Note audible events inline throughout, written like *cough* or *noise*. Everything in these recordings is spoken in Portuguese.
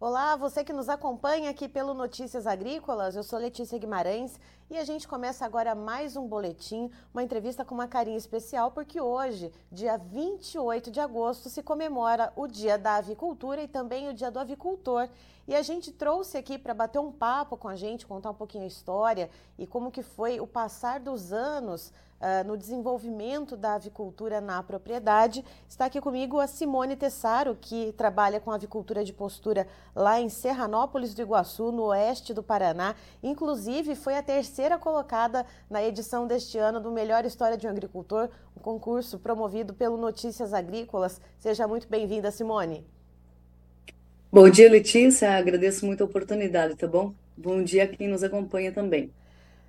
Olá, você que nos acompanha aqui pelo Notícias Agrícolas, eu sou Letícia Guimarães e a gente começa agora mais um boletim, uma entrevista com uma carinha especial, porque hoje, dia 28 de agosto, se comemora o Dia da Avicultura e também o Dia do Avicultor. E a gente trouxe aqui para bater um papo com a gente, contar um pouquinho a história e como que foi o passar dos anos uh, no desenvolvimento da avicultura na propriedade. Está aqui comigo a Simone Tessaro, que trabalha com avicultura de postura lá em Serranópolis do Iguaçu, no oeste do Paraná. Inclusive, foi a terceira colocada na edição deste ano do Melhor História de um Agricultor, um concurso promovido pelo Notícias Agrícolas. Seja muito bem-vinda, Simone. Bom dia, Letícia. Agradeço muito a oportunidade, tá bom? Bom dia a quem nos acompanha também.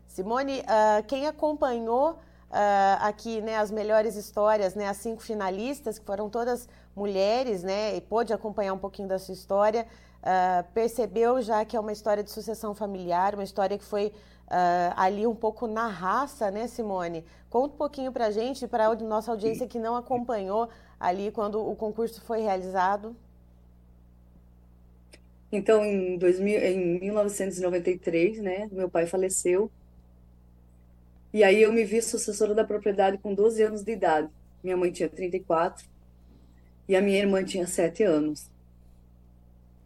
Simone, uh, quem acompanhou uh, aqui né, as melhores histórias, né, as cinco finalistas, que foram todas mulheres, né, e pôde acompanhar um pouquinho da sua história, uh, percebeu já que é uma história de sucessão familiar, uma história que foi uh, ali um pouco na raça, né, Simone? Conta um pouquinho para a gente, para a nossa audiência que não acompanhou ali quando o concurso foi realizado. Então, em, 2000, em 1993, né, meu pai faleceu e aí eu me vi sucessora da propriedade com 12 anos de idade. Minha mãe tinha 34 e a minha irmã tinha 7 anos.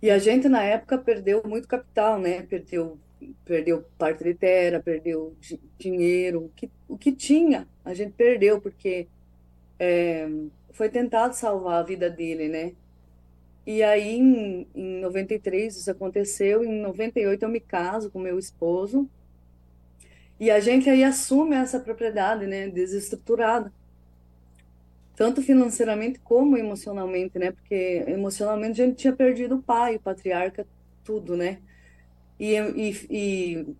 E a gente na época perdeu muito capital, né? Perdeu perdeu parte de terra, perdeu dinheiro, o que, o que tinha, a gente perdeu porque é, foi tentado salvar a vida dele, né? E aí, em, em 93, isso aconteceu. Em 98, eu me caso com meu esposo. E a gente aí assume essa propriedade, né, desestruturada. Tanto financeiramente como emocionalmente, né? Porque emocionalmente a gente tinha perdido o pai, o patriarca, tudo, né? E, e, e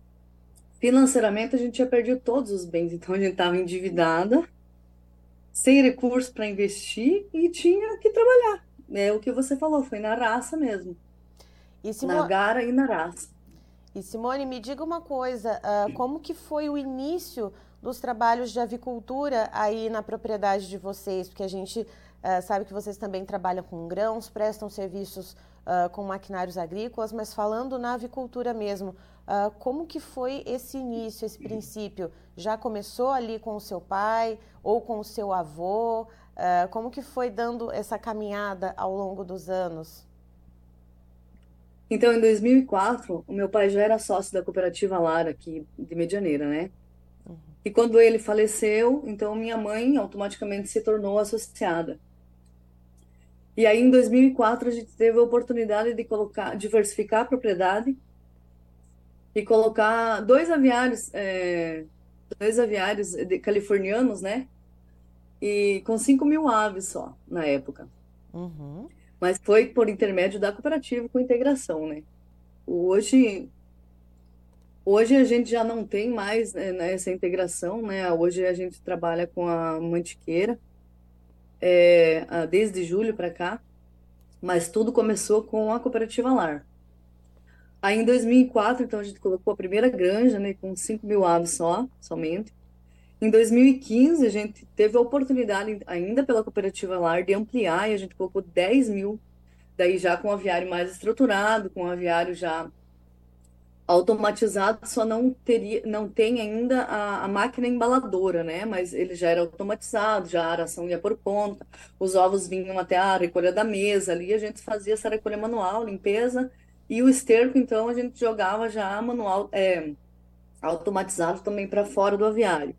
financeiramente a gente tinha perdido todos os bens. Então a gente estava endividada, sem recursos para investir e tinha que trabalhar. É o que você falou, foi na raça mesmo. Na gara e na raça. E Simone, me diga uma coisa, uh, como que foi o início dos trabalhos de avicultura aí na propriedade de vocês? Porque a gente uh, sabe que vocês também trabalham com grãos, prestam serviços uh, com maquinários agrícolas, mas falando na avicultura mesmo, como que foi esse início, esse princípio? Já começou ali com o seu pai ou com o seu avô? como que foi dando essa caminhada ao longo dos anos? Então, em 2004, o meu pai já era sócio da cooperativa Lara, aqui de Medianeira, né? Uhum. E quando ele faleceu, então minha mãe automaticamente se tornou associada. E aí, em 2004, a gente teve a oportunidade de colocar, diversificar a propriedade e colocar dois aviários, é, dois aviários de, californianos, né? E com 5 mil aves só, na época. Uhum mas foi por intermédio da cooperativa com integração, né? Hoje, hoje a gente já não tem mais né, essa integração, né? Hoje a gente trabalha com a mantiqueira, é, desde julho para cá, mas tudo começou com a cooperativa Lar. Aí em 2004, então a gente colocou a primeira granja, né, com 5 mil aves só, somente. Em 2015, a gente teve a oportunidade, ainda pela cooperativa LAR, de ampliar e a gente colocou 10 mil, daí já com o aviário mais estruturado, com o aviário já automatizado, só não teria, não tem ainda a, a, máquina embaladora, né? Mas ele já era automatizado, já a aração ia por conta, os ovos vinham até a recolha da mesa, ali a gente fazia essa recolha manual, limpeza, e o esterco, então, a gente jogava já manual, é, automatizado também para fora do aviário.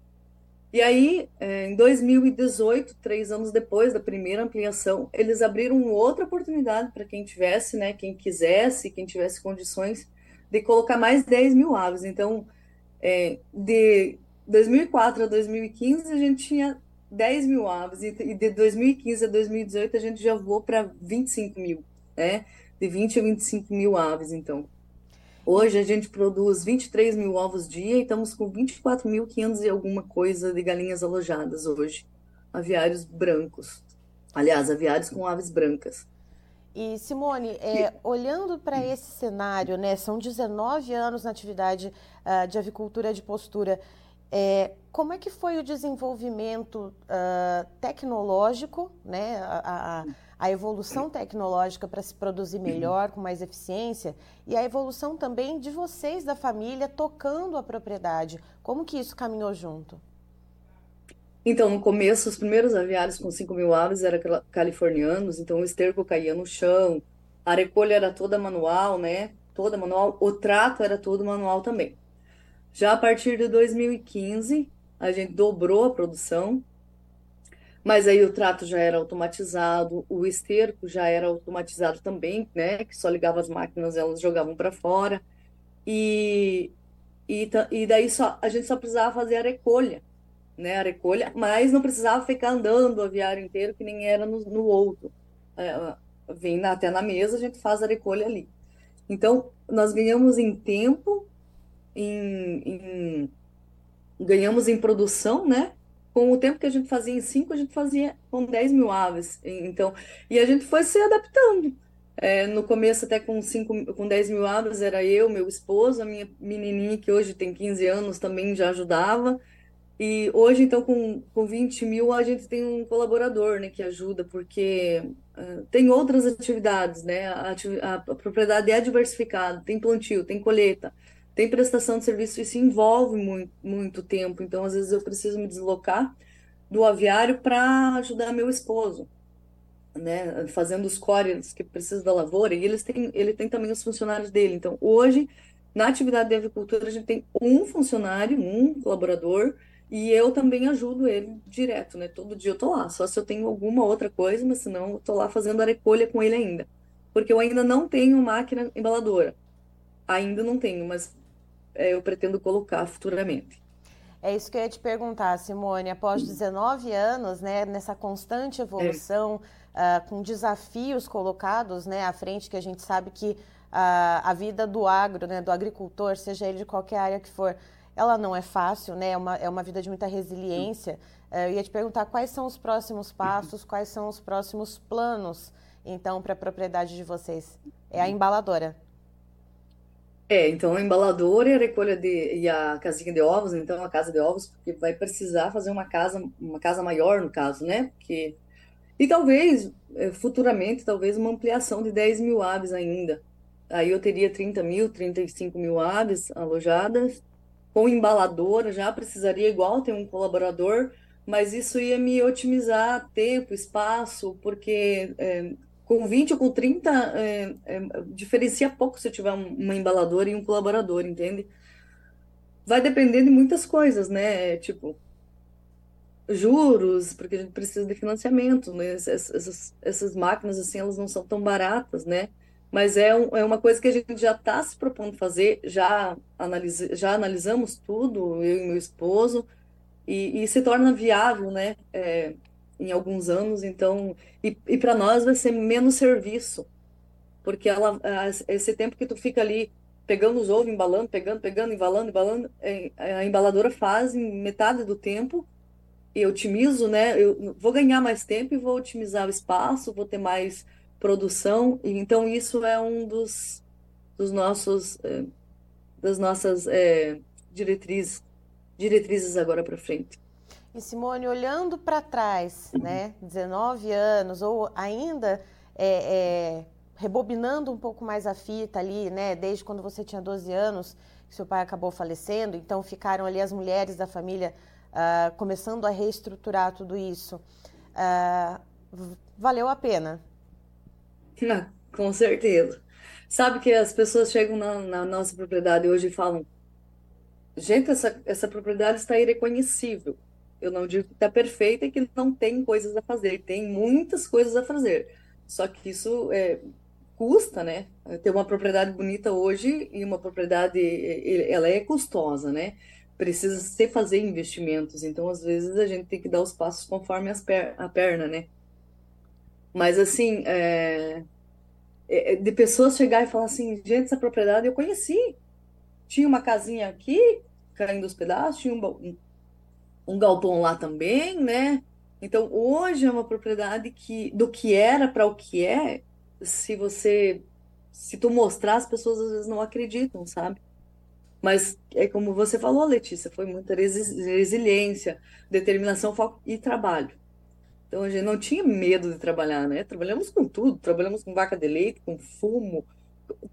E aí, é, em 2018, três anos depois da primeira ampliação, eles abriram outra oportunidade para quem tivesse, né, quem quisesse, quem tivesse condições de colocar mais 10 mil aves. Então, é, de 2004 a 2015, a gente tinha 10 mil aves, e de 2015 a 2018, a gente já voou para 25 mil, né? De 20 a 25 mil aves, então. Hoje a gente produz 23 mil ovos dia e estamos com 24.500 e alguma coisa de galinhas alojadas hoje. Aviários brancos. Aliás, aviários com aves brancas. E Simone, é, olhando para esse cenário, né, são 19 anos na atividade uh, de avicultura de postura. É, como é que foi o desenvolvimento uh, tecnológico, né, a, a, a evolução tecnológica para se produzir melhor, com mais eficiência, e a evolução também de vocês da família tocando a propriedade. Como que isso caminhou junto? Então, no começo, os primeiros aviários com 5 mil aves eram californianos, então o esterco caía no chão, a recolha era toda manual, né? Toda manual, o trato era todo manual também. Já a partir de 2015, a gente dobrou a produção, mas aí o trato já era automatizado, o esterco já era automatizado também, né? Que só ligava as máquinas, elas jogavam para fora. E, e, e daí só, a gente só precisava fazer a recolha né, a recolha, mas não precisava ficar andando o aviário inteiro, que nem era no, no outro. É, vem na, até na mesa, a gente faz a recolha ali. Então, nós ganhamos em tempo, em, em, ganhamos em produção, né? Com o tempo que a gente fazia em 5, a gente fazia com 10 mil aves. Então, e a gente foi se adaptando. É, no começo, até com, cinco, com 10 mil aves, era eu, meu esposo, a minha menininha, que hoje tem 15 anos, também já ajudava. E hoje, então, com, com 20 mil, a gente tem um colaborador, né, que ajuda, porque uh, tem outras atividades, né? A, a, a, propriedade é diversificada, tem plantio, tem colheita, tem prestação de serviço, isso envolve muito, muito tempo. Então, às vezes, eu preciso me deslocar do aviário para ajudar meu esposo, né? Fazendo os córeas que precisam da lavoura, e eles têm, ele tem também os funcionários dele. Então, hoje, na atividade de avicultura, a gente tem um funcionário, um colaborador, e eu também ajudo ele direto, né? Todo dia eu tô lá, só se eu tenho alguma outra coisa, mas senão eu tô lá fazendo a recolha com ele ainda. Porque eu ainda não tenho máquina embaladora. Ainda não tenho, mas eu pretendo colocar futuramente. É isso que eu ia te perguntar, Simone. Após 19 anos, né, nessa constante evolução, é. uh, com desafios colocados né, à frente, que a gente sabe que uh, a vida do agro, né, do agricultor, seja ele de qualquer área que for, ela não é fácil, né? É uma, é uma vida de muita resiliência. É, eu ia te perguntar quais são os próximos passos, quais são os próximos planos, então, para a propriedade de vocês. É a embaladora. É, então a embaladora e a recolha de e a casinha de ovos, então a casa de ovos, porque vai precisar fazer uma casa, uma casa maior no caso, né? Porque e talvez é, futuramente, talvez uma ampliação de 10 mil aves ainda. Aí eu teria 30 mil, 35 mil aves alojadas com embaladora, já precisaria igual ter um colaborador, mas isso ia me otimizar tempo, espaço, porque é, com 20 ou com 30 é, é, diferencia pouco se eu tiver uma embaladora e um colaborador, entende? Vai depender de muitas coisas, né? Tipo, juros, porque a gente precisa de financiamento, né? Essas, essas máquinas, assim, elas não são tão baratas, né? mas é, um, é uma coisa que a gente já está se propondo fazer, já, analisa, já analisamos tudo, eu e meu esposo, e, e se torna viável, né, é, em alguns anos, então, e, e para nós vai ser menos serviço, porque ela, esse tempo que tu fica ali pegando os ovos, embalando, pegando, pegando, embalando, embalando, é, a embaladora faz em metade do tempo, e otimizo, né, eu vou ganhar mais tempo e vou otimizar o espaço, vou ter mais produção, e então isso é um dos, dos nossos, é, das nossas é, diretrizes, diretrizes agora para frente. E Simone, olhando para trás, né, 19 anos, ou ainda é, é, rebobinando um pouco mais a fita ali, né, desde quando você tinha 12 anos, que seu pai acabou falecendo, então ficaram ali as mulheres da família uh, começando a reestruturar tudo isso. Uh, valeu a pena, *laughs* não, com certeza. Sabe que as pessoas chegam na, na nossa propriedade hoje e falam: gente, essa, essa propriedade está irreconhecível. Eu não digo que está perfeita e que não tem coisas a fazer, tem muitas coisas a fazer. Só que isso é, custa, né? Ter uma propriedade bonita hoje e uma propriedade, ela é custosa, né? Precisa se fazer investimentos. Então, às vezes, a gente tem que dar os passos conforme per a perna, né? Mas, assim, é, é... é de pessoas chegar e falar assim: gente, essa propriedade eu conheci. Tinha uma casinha aqui, caindo os pedaços, tinha um, um galpão lá também, né? Então, hoje é uma propriedade que, do que era para o que é, se você, se tu mostrar, as pessoas às vezes não acreditam, sabe? Mas é como você falou, Letícia, foi muita resiliência, determinação, foco e trabalho. Então a gente não tinha medo de trabalhar, né? Trabalhamos com tudo, trabalhamos com vaca de leite, com fumo,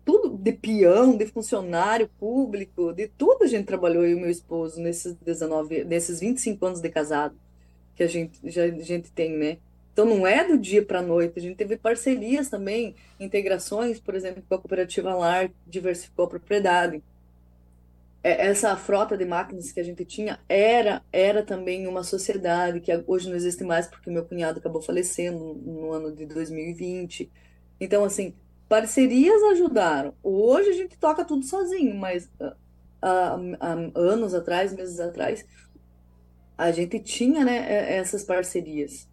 tudo de peão, de funcionário público, de tudo a gente trabalhou eu e meu esposo nesses 19, nesses 25 anos de casado que a gente já a gente tem, né? Então não é do dia para a noite, a gente teve parcerias também, integrações, por exemplo, com a cooperativa Lar, diversificou a propriedade. É, essa frota de máquinas que a gente tinha era era também uma sociedade que hoje não existe mais porque meu cunhado acabou falecendo no ano de 2020. Então assim, parcerias ajudaram. Hoje a gente toca tudo sozinho, mas há, ah, há anos atrás, meses atrás, a gente tinha né, essas parcerias.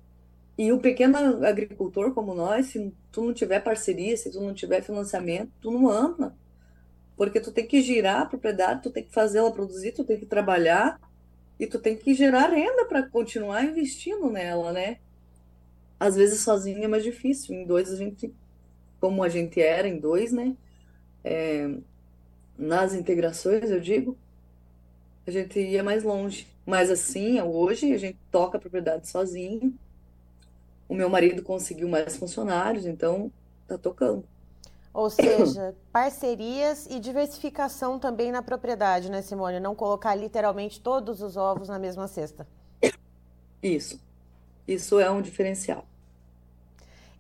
E o pequeno agricultor como nós, se tu não tiver parceria, se tu não tiver financiamento, tu não anda. Porque tu tem que girar a propriedade, tu tem que fazer ela produzir, tu tem que trabalhar e tu tem que gerar renda para continuar investindo nela, né? Às vezes sozinho é mais difícil. Em dois a gente, como a gente era em dois, né? É, nas integrações, eu digo, a gente ia mais longe. Mas assim, hoje a gente toca a propriedade sozinho o meu marido conseguiu mais funcionários, então tá tocando. Ou seja, *coughs* parcerias e diversificação também na propriedade, né, Simone? Não colocar literalmente todos os ovos na mesma cesta. Isso. Isso é um diferencial.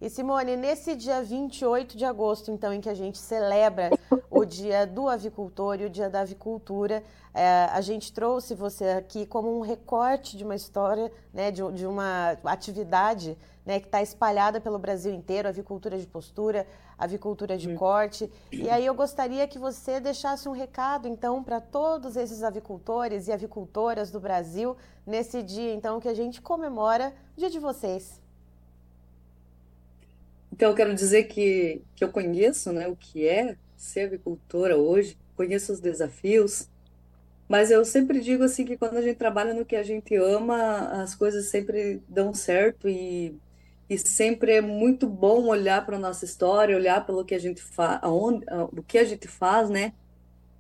E Simone, nesse dia 28 de agosto, então, em que a gente celebra o dia do avicultor e o dia da avicultura, é, a gente trouxe você aqui como um recorte de uma história, né, de, de uma atividade né, que está espalhada pelo Brasil inteiro, avicultura de postura, avicultura de corte. E aí eu gostaria que você deixasse um recado, então, para todos esses avicultores e avicultoras do Brasil, nesse dia, então, que a gente comemora o dia de vocês. Então, eu quero dizer que, que eu conheço né, o que é ser avicultora hoje, conheço os desafios, mas eu sempre digo assim que quando a gente trabalha no que a gente ama, as coisas sempre dão certo e, e sempre é muito bom olhar para a nossa história, olhar pelo que a gente faz, aonde, o que a gente faz, né?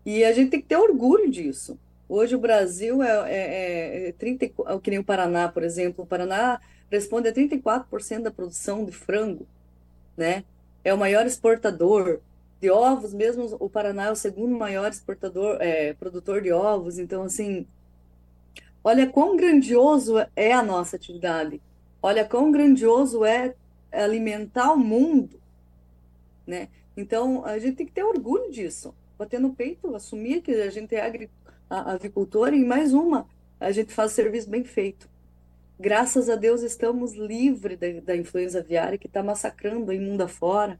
E a gente tem que ter orgulho disso. Hoje o Brasil é, é, é 30, é que nem o Paraná, por exemplo. O Paraná responde a 34% da produção de frango né? É o maior exportador de ovos, mesmo o Paraná é o segundo maior exportador, é, produtor de ovos. Então, assim, olha quão grandioso é a nossa atividade. Olha quão grandioso é alimentar o mundo, né? Então, a gente tem que ter orgulho disso, bater no peito, assumir que a gente é avicultor e mais uma, a gente faz serviço bem feito. Graças a Deus estamos livres da, da influenza aviária que está massacrando o mundo afora.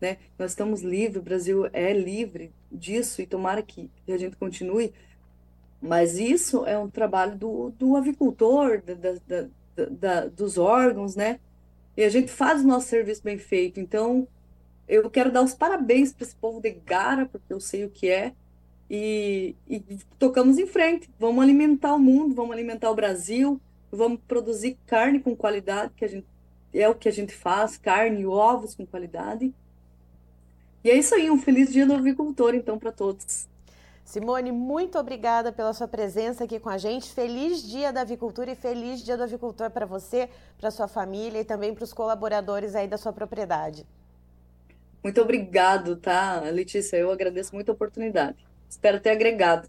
Né? Nós estamos livres, o Brasil é livre disso e tomara que a gente continue. Mas isso é um trabalho do, do avicultor, da, da, da, dos órgãos, né? E a gente faz o nosso serviço bem feito. Então, eu quero dar os parabéns para esse povo de Gara, porque eu sei o que é. E, e tocamos em frente. Vamos alimentar o mundo, vamos alimentar o Brasil vamos produzir carne com qualidade, que a gente é o que a gente faz, carne e ovos com qualidade. E é isso aí, um feliz dia do avicultor, então, para todos. Simone, muito obrigada pela sua presença aqui com a gente. Feliz dia da avicultura e feliz dia do avicultor para você, para sua família e também para os colaboradores aí da sua propriedade. Muito obrigado, tá, Letícia? Eu agradeço muito a oportunidade. Espero ter agregado.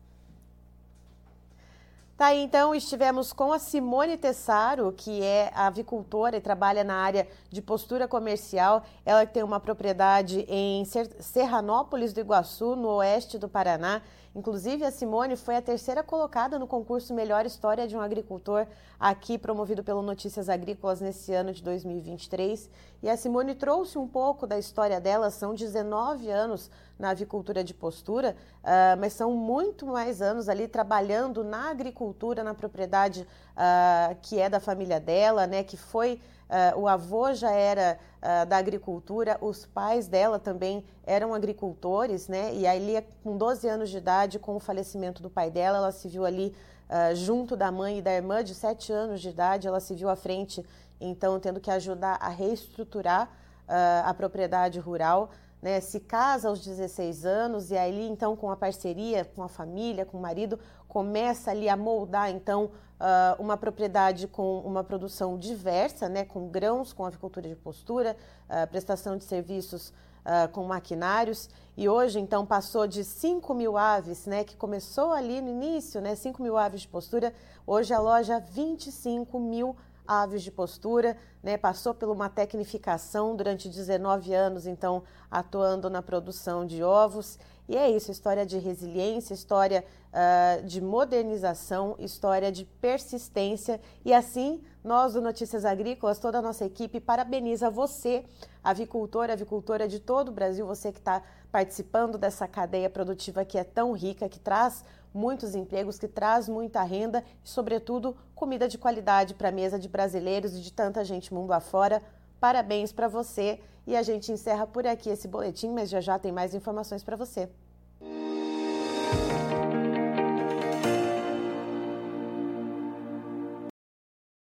Tá então, estivemos com a Simone Tessaro, que é avicultora e trabalha na área de postura comercial. Ela tem uma propriedade em Serranópolis do Iguaçu, no oeste do Paraná. Inclusive, a Simone foi a terceira colocada no concurso Melhor História de um Agricultor, aqui promovido pelo Notícias Agrícolas nesse ano de 2023. E a Simone trouxe um pouco da história dela, são 19 anos na avicultura de postura, uh, mas são muito mais anos ali trabalhando na agricultura, na propriedade uh, que é da família dela, né, que foi Uh, o avô já era uh, da agricultura, os pais dela também eram agricultores, né? E aí, com 12 anos de idade, com o falecimento do pai dela, ela se viu ali uh, junto da mãe e da irmã de 7 anos de idade, ela se viu à frente, então, tendo que ajudar a reestruturar a propriedade rural. Né, se casa aos 16 anos e aí então com a parceria com a família, com o marido, começa ali a moldar então uh, uma propriedade com uma produção diversa, né, com grãos, com avicultura de postura, uh, prestação de serviços uh, com maquinários. E hoje então passou de 5 mil aves, né, que começou ali no início, né, 5 mil aves de postura, hoje a loja 25 mil aves de postura, né, passou por uma tecnificação durante 19 anos, então atuando na produção de ovos. E é isso, história de resiliência, história uh, de modernização, história de persistência. E assim, nós do Notícias Agrícolas, toda a nossa equipe, parabeniza você, avicultor, avicultora de todo o Brasil, você que está participando dessa cadeia produtiva que é tão rica, que traz muitos empregos, que traz muita renda e, sobretudo, comida de qualidade para a mesa de brasileiros e de tanta gente mundo afora. Parabéns para você e a gente encerra por aqui esse boletim, mas já já tem mais informações para você.